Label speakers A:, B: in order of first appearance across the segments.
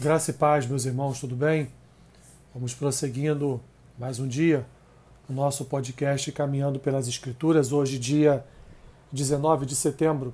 A: Graça e paz, meus irmãos, tudo bem? Vamos prosseguindo mais um dia o nosso podcast Caminhando pelas Escrituras. Hoje, dia 19 de setembro,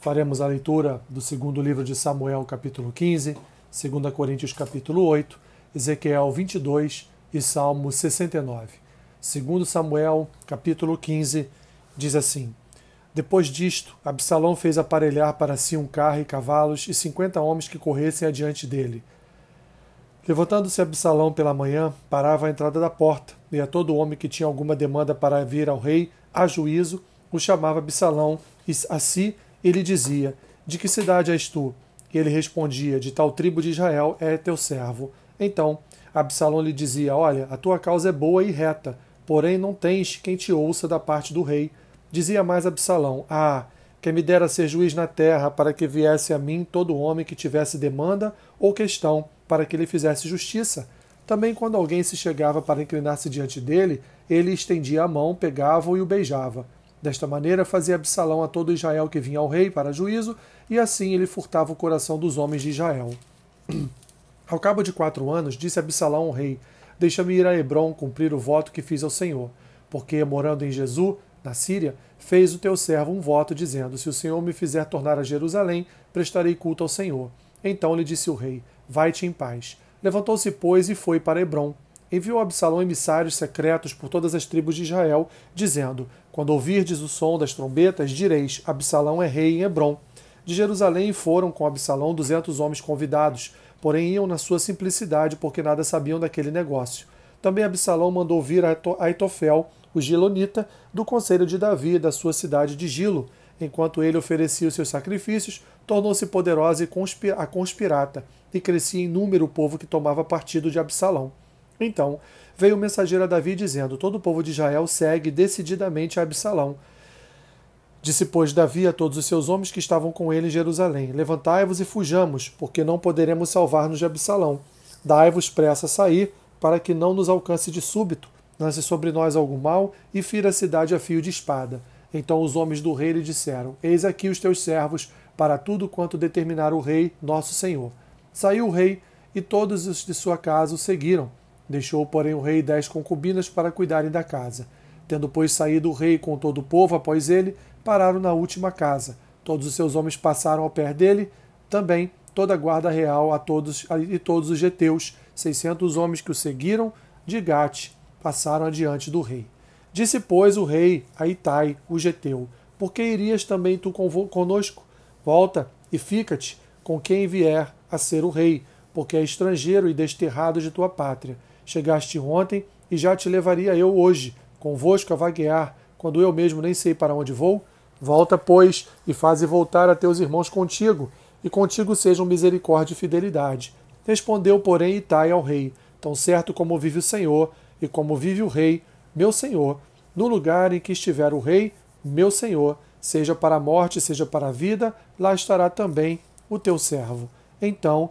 A: faremos a leitura do segundo livro de Samuel, capítulo 15, 2 Coríntios, capítulo 8, Ezequiel 22 e Salmo 69. Segundo Samuel, capítulo 15, diz assim: depois disto, Absalão fez aparelhar para si um carro e cavalos e cinquenta homens que corressem adiante dele. Levantando-se Absalão pela manhã, parava à entrada da porta, e a todo homem que tinha alguma demanda para vir ao rei, a juízo, o chamava Absalão, e a si ele dizia: De que cidade és tu? E ele respondia: De tal tribo de Israel é teu servo. Então Absalão lhe dizia: Olha, a tua causa é boa e reta, porém não tens quem te ouça da parte do rei Dizia mais Absalão: Ah, que me dera ser juiz na terra, para que viesse a mim todo homem que tivesse demanda ou questão, para que lhe fizesse justiça. Também, quando alguém se chegava para inclinar-se diante dele, ele estendia a mão, pegava-o e o beijava. Desta maneira fazia Absalão a todo Israel que vinha ao rei para juízo, e assim ele furtava o coração dos homens de Israel. ao cabo de quatro anos, disse Absalão ao rei: Deixa-me ir a Hebron cumprir o voto que fiz ao Senhor, porque, morando em Jesus, na Síria, fez o teu servo um voto, dizendo: Se o Senhor me fizer tornar a Jerusalém, prestarei culto ao Senhor. Então lhe disse o rei: Vai-te em paz. Levantou-se, pois, e foi para Hebron. Enviou Absalão emissários secretos por todas as tribos de Israel, dizendo: Quando ouvirdes o som das trombetas, direis: Absalão é rei em Hebron. De Jerusalém foram com Absalão duzentos homens convidados, porém iam na sua simplicidade, porque nada sabiam daquele negócio. Também Absalão mandou vir a Aitofel, o Gilonita, do conselho de Davi da sua cidade de Gilo. Enquanto ele oferecia os seus sacrifícios, tornou-se poderosa e a conspirata, e crescia em número o povo que tomava partido de Absalão. Então veio o mensageiro a Davi dizendo: Todo o povo de Israel segue decididamente a Absalão. Disse, pois, Davi a todos os seus homens que estavam com ele em Jerusalém: Levantai-vos e fujamos, porque não poderemos salvar-nos de Absalão. Dai-vos pressa a sair, para que não nos alcance de súbito, lance sobre nós algum mal e fira a cidade a fio de espada. Então os homens do rei lhe disseram: Eis aqui os teus servos para tudo quanto determinar o rei, nosso senhor. Saiu o rei e todos os de sua casa o seguiram. Deixou, porém, o rei dez concubinas para cuidarem da casa. Tendo, pois, saído o rei com todo o povo após ele, pararam na última casa. Todos os seus homens passaram ao pé dele, também toda a guarda real a todos e todos os geteus, seiscentos homens que o seguiram de Gate passaram adiante do rei. Disse, pois, o rei a Itai, o geteu: Por que irias também tu conosco? Volta e fica-te com quem vier a ser o rei, porque é estrangeiro e desterrado de tua pátria. Chegaste ontem e já te levaria eu hoje, convosco a vaguear, quando eu mesmo nem sei para onde vou? Volta, pois, e faze voltar a teus irmãos contigo, e contigo sejam misericórdia e fidelidade. Respondeu, porém, Itai ao rei: Tão certo como vive o Senhor, e como vive o rei, meu senhor, no lugar em que estiver o rei, meu senhor, seja para a morte, seja para a vida, lá estará também o teu servo. Então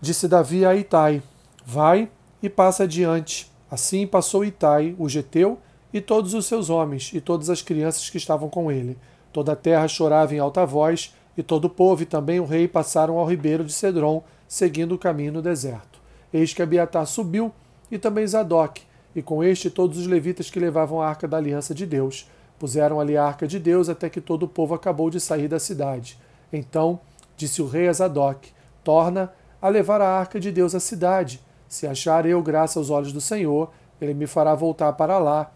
A: disse Davi a Itai: Vai e passa adiante. Assim passou Itai, o geteu, e todos os seus homens, e todas as crianças que estavam com ele. Toda a terra chorava em alta voz, e todo o povo e também o rei passaram ao ribeiro de Cedron, seguindo o caminho no deserto. Eis que Abiatar subiu e também Zadok, e com este todos os levitas que levavam a arca da aliança de Deus. Puseram ali a arca de Deus até que todo o povo acabou de sair da cidade. Então disse o rei a Zadok: Torna a levar a arca de Deus à cidade. Se achar eu graça aos olhos do Senhor, ele me fará voltar para lá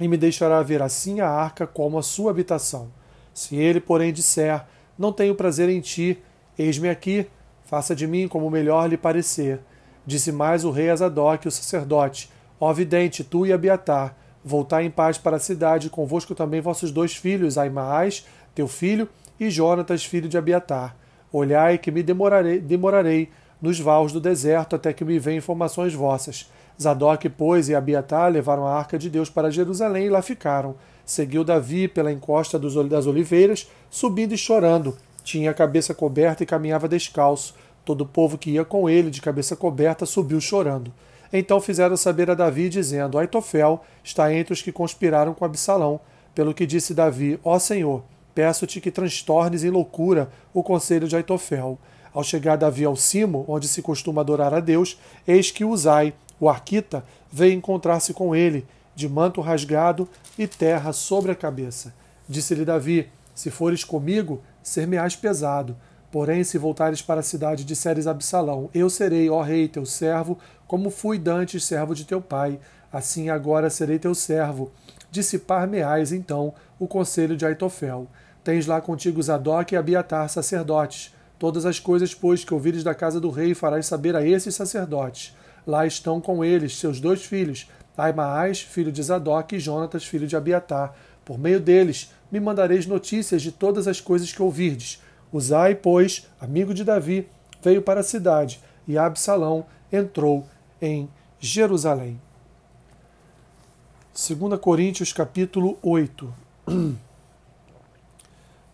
A: e me deixará ver assim a arca como a sua habitação. Se ele, porém, disser: Não tenho prazer em ti, eis-me aqui, faça de mim como melhor lhe parecer. Disse mais o rei a Zadok, o sacerdote: Ó vidente, tu e Abiatar, voltai em paz para a cidade, convosco também vossos dois filhos, Aimaas, teu filho, e Jonatas, filho de Abiatar. Olhai que me demorarei, demorarei nos vales do deserto até que me venham informações vossas. Zadok, pois, e Abiatar levaram a arca de Deus para Jerusalém e lá ficaram. Seguiu Davi pela encosta das oliveiras, subindo e chorando. Tinha a cabeça coberta e caminhava descalço. Todo o povo que ia com ele, de cabeça coberta, subiu chorando. Então fizeram saber a Davi, dizendo: Aitofel está entre os que conspiraram com Absalão. Pelo que disse Davi: Ó Senhor, peço-te que transtornes em loucura o conselho de Aitofel. Ao chegar Davi ao cimo, onde se costuma adorar a Deus, eis que Uzai, o arquita, veio encontrar-se com ele, de manto rasgado e terra sobre a cabeça. Disse-lhe Davi: Se fores comigo, ser-me-ás pesado. Porém, se voltares para a cidade, disseres a Absalão: Eu serei, ó rei, teu servo, como fui dantes servo de teu pai. Assim agora serei teu servo. Dissipar-me-ás, então, o conselho de Aitofel. Tens lá contigo Zadok e Abiatar, sacerdotes. Todas as coisas, pois, que ouvires da casa do rei, farás saber a esses sacerdotes. Lá estão com eles seus dois filhos, Aimaas, filho de Zadok, e Jonatas, filho de Abiatar. Por meio deles me mandareis notícias de todas as coisas que ouvirdes. Uzai, pois, amigo de Davi, veio para a cidade, e Absalão entrou em Jerusalém. 2 Coríntios capítulo 8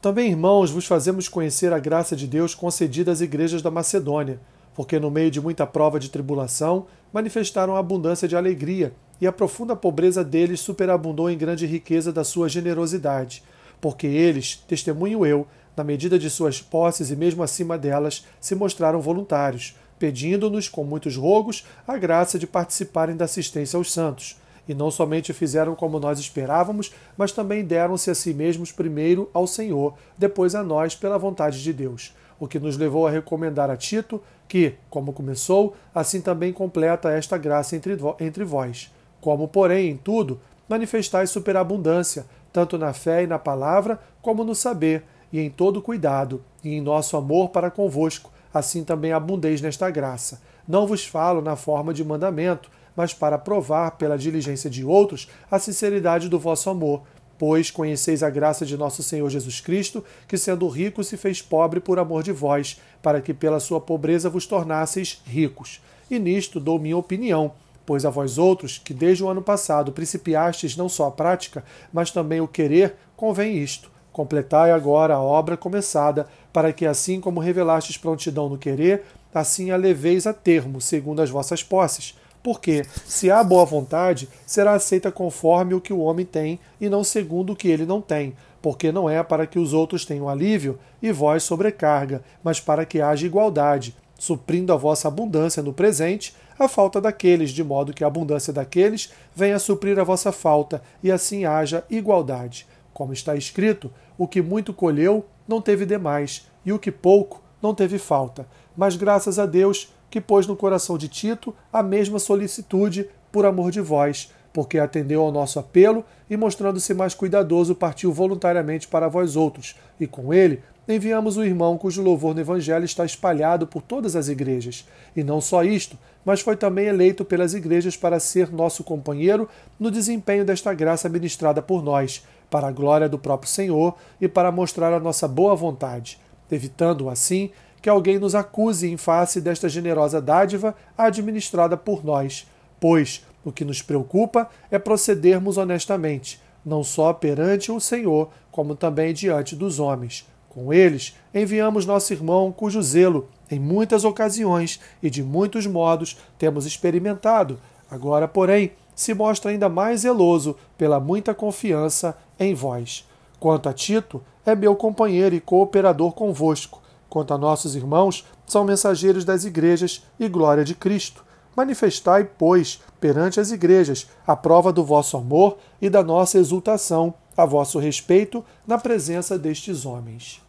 A: Também, irmãos, vos fazemos conhecer a graça de Deus concedida às igrejas da Macedônia, porque no meio de muita prova de tribulação manifestaram a abundância de alegria, e a profunda pobreza deles superabundou em grande riqueza da sua generosidade, porque eles, testemunho eu, na medida de suas posses e mesmo acima delas, se mostraram voluntários, pedindo-nos, com muitos rogos, a graça de participarem da assistência aos santos e não somente fizeram como nós esperávamos, mas também deram-se a si mesmos primeiro ao Senhor, depois a nós, pela vontade de Deus. O que nos levou a recomendar a Tito que, como começou, assim também completa esta graça entre, entre vós. Como, porém, em tudo, manifestais superabundância, tanto na fé e na palavra, como no saber, e em todo cuidado, e em nosso amor para convosco, assim também abundeis nesta graça. Não vos falo na forma de mandamento, mas para provar pela diligência de outros a sinceridade do vosso amor. Pois conheceis a graça de nosso Senhor Jesus Cristo, que sendo rico se fez pobre por amor de vós, para que pela sua pobreza vos tornasseis ricos. E nisto dou minha opinião, pois a vós outros, que desde o ano passado principiastes não só a prática, mas também o querer, convém isto. Completai agora a obra começada, para que assim como revelastes prontidão no querer, assim a leveis a termo, segundo as vossas posses porque, se há boa vontade, será aceita conforme o que o homem tem e não segundo o que ele não tem, porque não é para que os outros tenham alívio e vós sobrecarga, mas para que haja igualdade, suprindo a vossa abundância no presente a falta daqueles, de modo que a abundância daqueles venha suprir a vossa falta e assim haja igualdade. Como está escrito, o que muito colheu não teve demais, e o que pouco não teve falta. Mas graças a Deus, que pôs no coração de Tito a mesma solicitude por amor de vós, porque atendeu ao nosso apelo e, mostrando-se mais cuidadoso, partiu voluntariamente para vós outros, e com ele enviamos o irmão cujo louvor no Evangelho está espalhado por todas as igrejas. E não só isto, mas foi também eleito pelas igrejas para ser nosso companheiro no desempenho desta graça ministrada por nós, para a glória do próprio Senhor e para mostrar a nossa boa vontade, evitando assim que alguém nos acuse em face desta generosa dádiva administrada por nós, pois o que nos preocupa é procedermos honestamente, não só perante o Senhor, como também diante dos homens. Com eles, enviamos nosso irmão, cujo zelo, em muitas ocasiões e de muitos modos, temos experimentado. Agora, porém, se mostra ainda mais zeloso pela muita confiança em vós. Quanto a Tito, é meu companheiro e cooperador convosco Quanto a nossos irmãos, são mensageiros das igrejas e glória de Cristo. Manifestai, pois, perante as igrejas, a prova do vosso amor e da nossa exultação a vosso respeito na presença destes homens.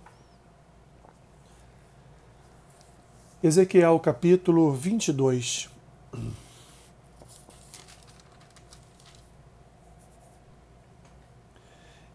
A: Ezequiel capítulo 22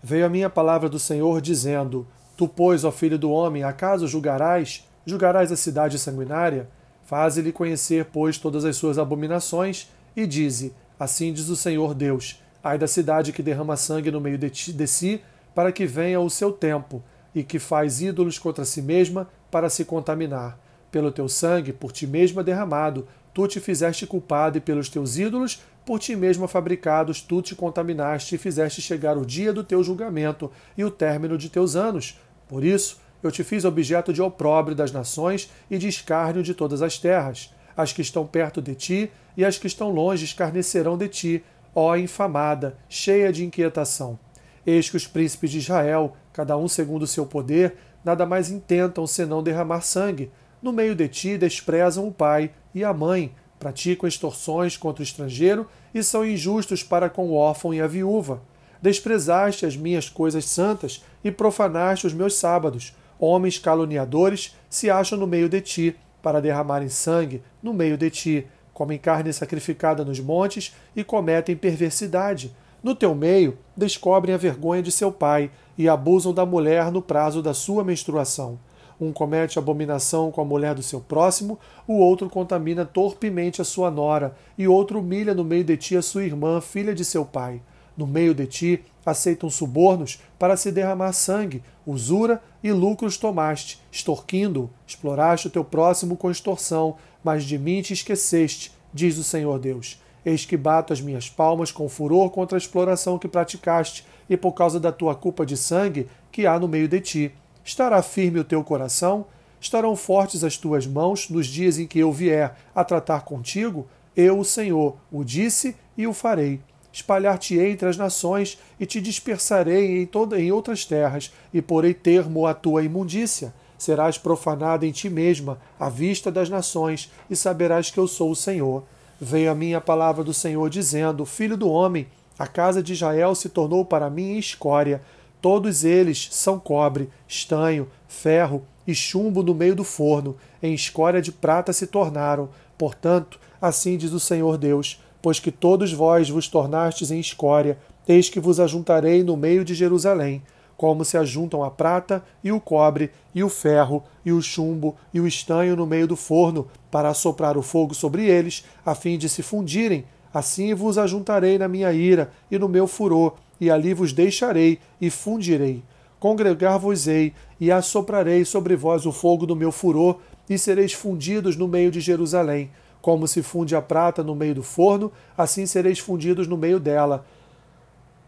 A: Veio a minha palavra do Senhor dizendo: Tu, pois, ó filho do homem, acaso julgarás? Julgarás a cidade sanguinária? Faze-lhe conhecer, pois, todas as suas abominações, e dize: Assim diz o Senhor Deus: Ai da cidade que derrama sangue no meio de, ti, de si, para que venha o seu tempo, e que faz ídolos contra si mesma para se contaminar. Pelo teu sangue, por ti mesma derramado, tu te fizeste culpado, e pelos teus ídolos, por ti mesma fabricados, tu te contaminaste e fizeste chegar o dia do teu julgamento e o término de teus anos por isso, eu te fiz objeto de opróbrio das nações e de escárnio de todas as terras. As que estão perto de ti e as que estão longe escarnecerão de ti, ó infamada, cheia de inquietação. Eis que os príncipes de Israel, cada um segundo o seu poder, nada mais intentam senão derramar sangue. no meio de ti desprezam o pai e a mãe, praticam extorsões contra o estrangeiro e são injustos para com o órfão e a viúva. Desprezaste as minhas coisas santas e profanaste os meus sábados. Homens caluniadores se acham no meio de ti, para derramarem sangue no meio de ti. Comem carne sacrificada nos montes e cometem perversidade. No teu meio descobrem a vergonha de seu pai e abusam da mulher no prazo da sua menstruação. Um comete abominação com a mulher do seu próximo, o outro contamina torpemente a sua nora, e outro humilha no meio de ti a sua irmã, filha de seu pai. No meio de ti aceitam subornos para se derramar sangue, usura e lucros tomaste, extorquindo, exploraste o teu próximo com extorsão, mas de mim te esqueceste, diz o Senhor Deus. Eis que bato as minhas palmas com furor contra a exploração que praticaste, e por causa da tua culpa de sangue que há no meio de ti. Estará firme o teu coração? Estarão fortes as tuas mãos nos dias em que eu vier a tratar contigo? Eu, o Senhor, o disse e o farei. Espalhar-te-ei entre as nações e te dispersarei em, toda, em outras terras, e porei termo à tua imundícia. Serás profanada em ti mesma, à vista das nações, e saberás que eu sou o Senhor. Veio a mim a palavra do Senhor, dizendo: Filho do homem, a casa de Israel se tornou para mim escória. Todos eles são cobre, estanho, ferro e chumbo no meio do forno. Em escória de prata se tornaram. Portanto, assim diz o Senhor Deus: Pois que todos vós vos tornastes em escória, eis que vos ajuntarei no meio de Jerusalém, como se ajuntam a prata e o cobre, e o ferro, e o chumbo, e o estanho no meio do forno, para assoprar o fogo sobre eles, a fim de se fundirem. Assim vos ajuntarei na minha ira e no meu furor, e ali vos deixarei e fundirei. Congregar-vos-ei e assoprarei sobre vós o fogo do meu furor, e sereis fundidos no meio de Jerusalém. Como se funde a prata no meio do forno, assim sereis fundidos no meio dela.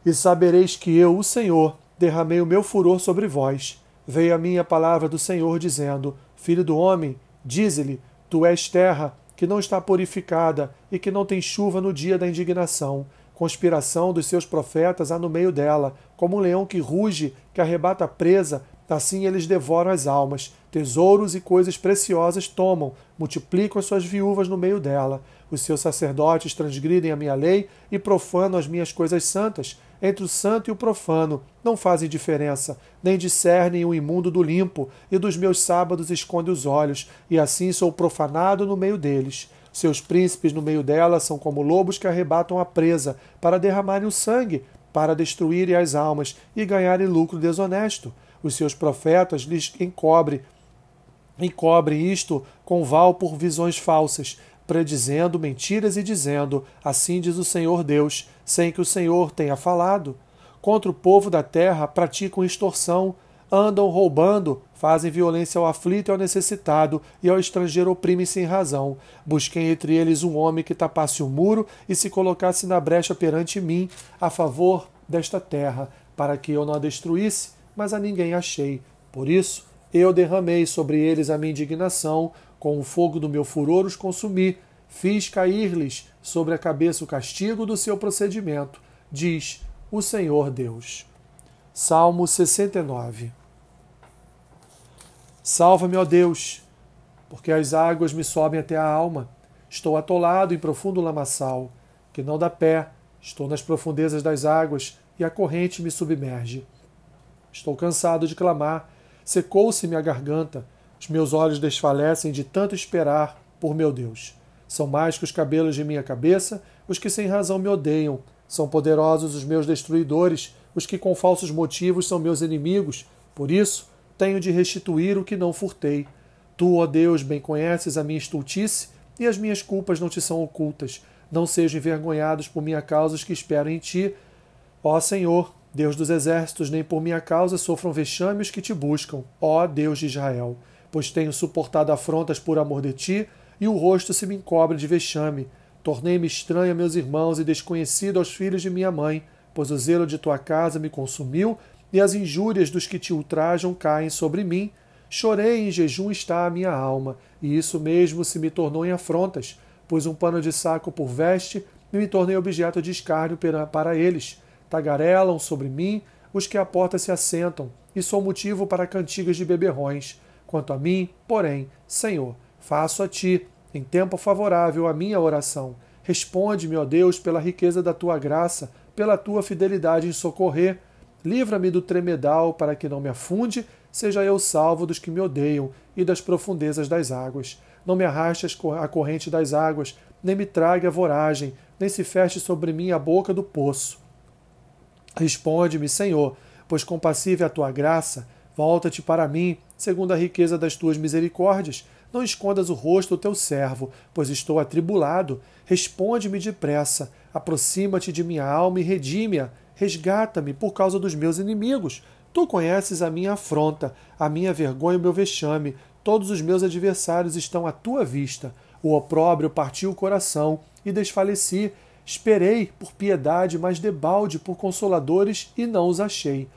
A: E sabereis que eu, o Senhor, derramei o meu furor sobre vós. Veio a mim a palavra do Senhor, dizendo: Filho do homem, dize-lhe: Tu és terra que não está purificada e que não tem chuva no dia da indignação. Conspiração dos seus profetas há no meio dela, como um leão que ruge, que arrebata a presa, assim eles devoram as almas. Tesouros e coisas preciosas tomam, multiplicam as suas viúvas no meio dela. Os seus sacerdotes transgridem a minha lei e profanam as minhas coisas santas. Entre o santo e o profano não fazem diferença, nem discernem o imundo do limpo, e dos meus sábados esconde os olhos, e assim sou profanado no meio deles. Seus príncipes no meio dela são como lobos que arrebatam a presa para derramarem o sangue, para destruírem as almas e ganharem lucro desonesto. Os seus profetas lhes encobrem, encobrem isto com val por visões falsas, predizendo mentiras e dizendo: Assim diz o Senhor Deus, sem que o Senhor tenha falado. Contra o povo da terra praticam extorsão, andam roubando, fazem violência ao aflito e ao necessitado, e ao estrangeiro oprimem sem razão. Busquei entre eles um homem que tapasse o muro e se colocasse na brecha perante mim, a favor desta terra, para que eu não a destruísse, mas a ninguém achei. Por isso, eu derramei sobre eles a minha indignação, com o fogo do meu furor os consumi, fiz cair-lhes sobre a cabeça o castigo do seu procedimento, diz o Senhor Deus. Salmo 69 Salva-me, ó Deus, porque as águas me sobem até a alma. Estou atolado em profundo lamaçal, que não dá pé. Estou nas profundezas das águas e a corrente me submerge. Estou cansado de clamar. Secou-se-me a garganta. Os meus olhos desfalecem de tanto esperar por meu Deus. São mais que os cabelos de minha cabeça os que sem razão me odeiam. São poderosos os meus destruidores, os que com falsos motivos são meus inimigos. Por isso, tenho de restituir o que não furtei. Tu, ó Deus, bem conheces a minha estultice e as minhas culpas não te são ocultas. Não sejam envergonhados por minha causa os que esperam em ti. Ó Senhor, Deus dos exércitos, nem por minha causa sofram vexame os que te buscam, ó Deus de Israel. Pois tenho suportado afrontas por amor de ti, e o rosto se me encobre de vexame. Tornei-me estranho a meus irmãos e desconhecido aos filhos de minha mãe, pois o zelo de tua casa me consumiu e as injúrias dos que te ultrajam caem sobre mim. Chorei em jejum está a minha alma, e isso mesmo se me tornou em afrontas, pois um pano de saco por veste e me tornei objeto de escárnio para eles. Tagarelam sobre mim os que à porta se assentam, e sou motivo para cantigas de beberrões. Quanto a mim, porém, Senhor, faço a ti, em tempo favorável, a minha oração. Responde-me, ó Deus, pela riqueza da tua graça, pela tua fidelidade em socorrer. Livra-me do tremedal, para que não me afunde, seja eu salvo dos que me odeiam e das profundezas das águas. Não me arraste a corrente das águas, nem me traga a voragem, nem se feche sobre mim a boca do poço. Responde-me, Senhor, pois compassiva é a tua graça, volta-te para mim, segundo a riqueza das tuas misericórdias. Não escondas o rosto do teu servo, pois estou atribulado. Responde-me depressa, aproxima-te de minha alma e redime-a. Resgata-me por causa dos meus inimigos. Tu conheces a minha afronta, a minha vergonha e o meu vexame. Todos os meus adversários estão à tua vista. O opróbrio partiu o coração e desfaleci. Esperei por piedade, mas debalde por consoladores e não os achei.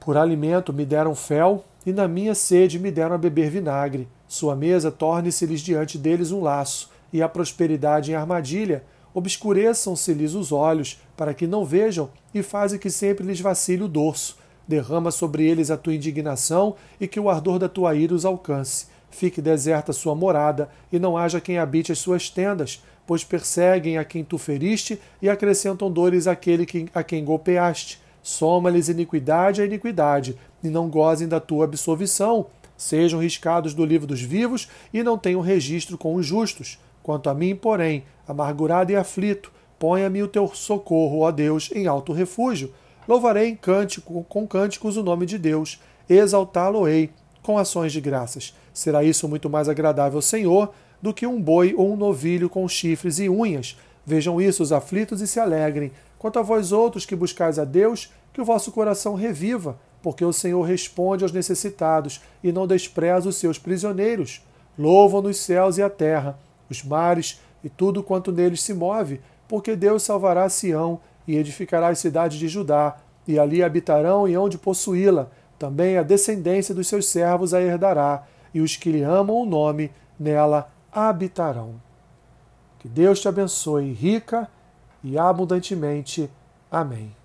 A: Por alimento me deram fel e na minha sede me deram a beber vinagre. Sua mesa torne-se-lhes diante deles um laço e a prosperidade em armadilha. Obscureçam-se-lhes os olhos, para que não vejam, e faze que sempre lhes vacile o dorso. Derrama sobre eles a tua indignação e que o ardor da tua ira os alcance. Fique deserta sua morada, e não haja quem habite as suas tendas, pois perseguem a quem tu feriste e acrescentam dores àquele a quem golpeaste. Soma-lhes iniquidade a iniquidade, e não gozem da tua absolvição. Sejam riscados do livro dos vivos e não tenham registro com os justos. Quanto a mim, porém, amargurado e aflito, ponha-me o teu socorro, ó Deus, em alto refúgio. Louvarei cântico, com cânticos o nome de Deus, exaltá-lo-ei com ações de graças. Será isso muito mais agradável ao Senhor do que um boi ou um novilho com chifres e unhas. Vejam isso os aflitos e se alegrem. Quanto a vós outros que buscais a Deus, que o vosso coração reviva, porque o Senhor responde aos necessitados e não despreza os seus prisioneiros. Louvam nos céus e a terra, os mares e tudo quanto neles se move, porque Deus salvará Sião e edificará as cidades de Judá, e ali habitarão e hão de possuí-la. Também a descendência dos seus servos a herdará, e os que lhe amam o nome nela habitarão. Que Deus te abençoe rica e abundantemente. Amém.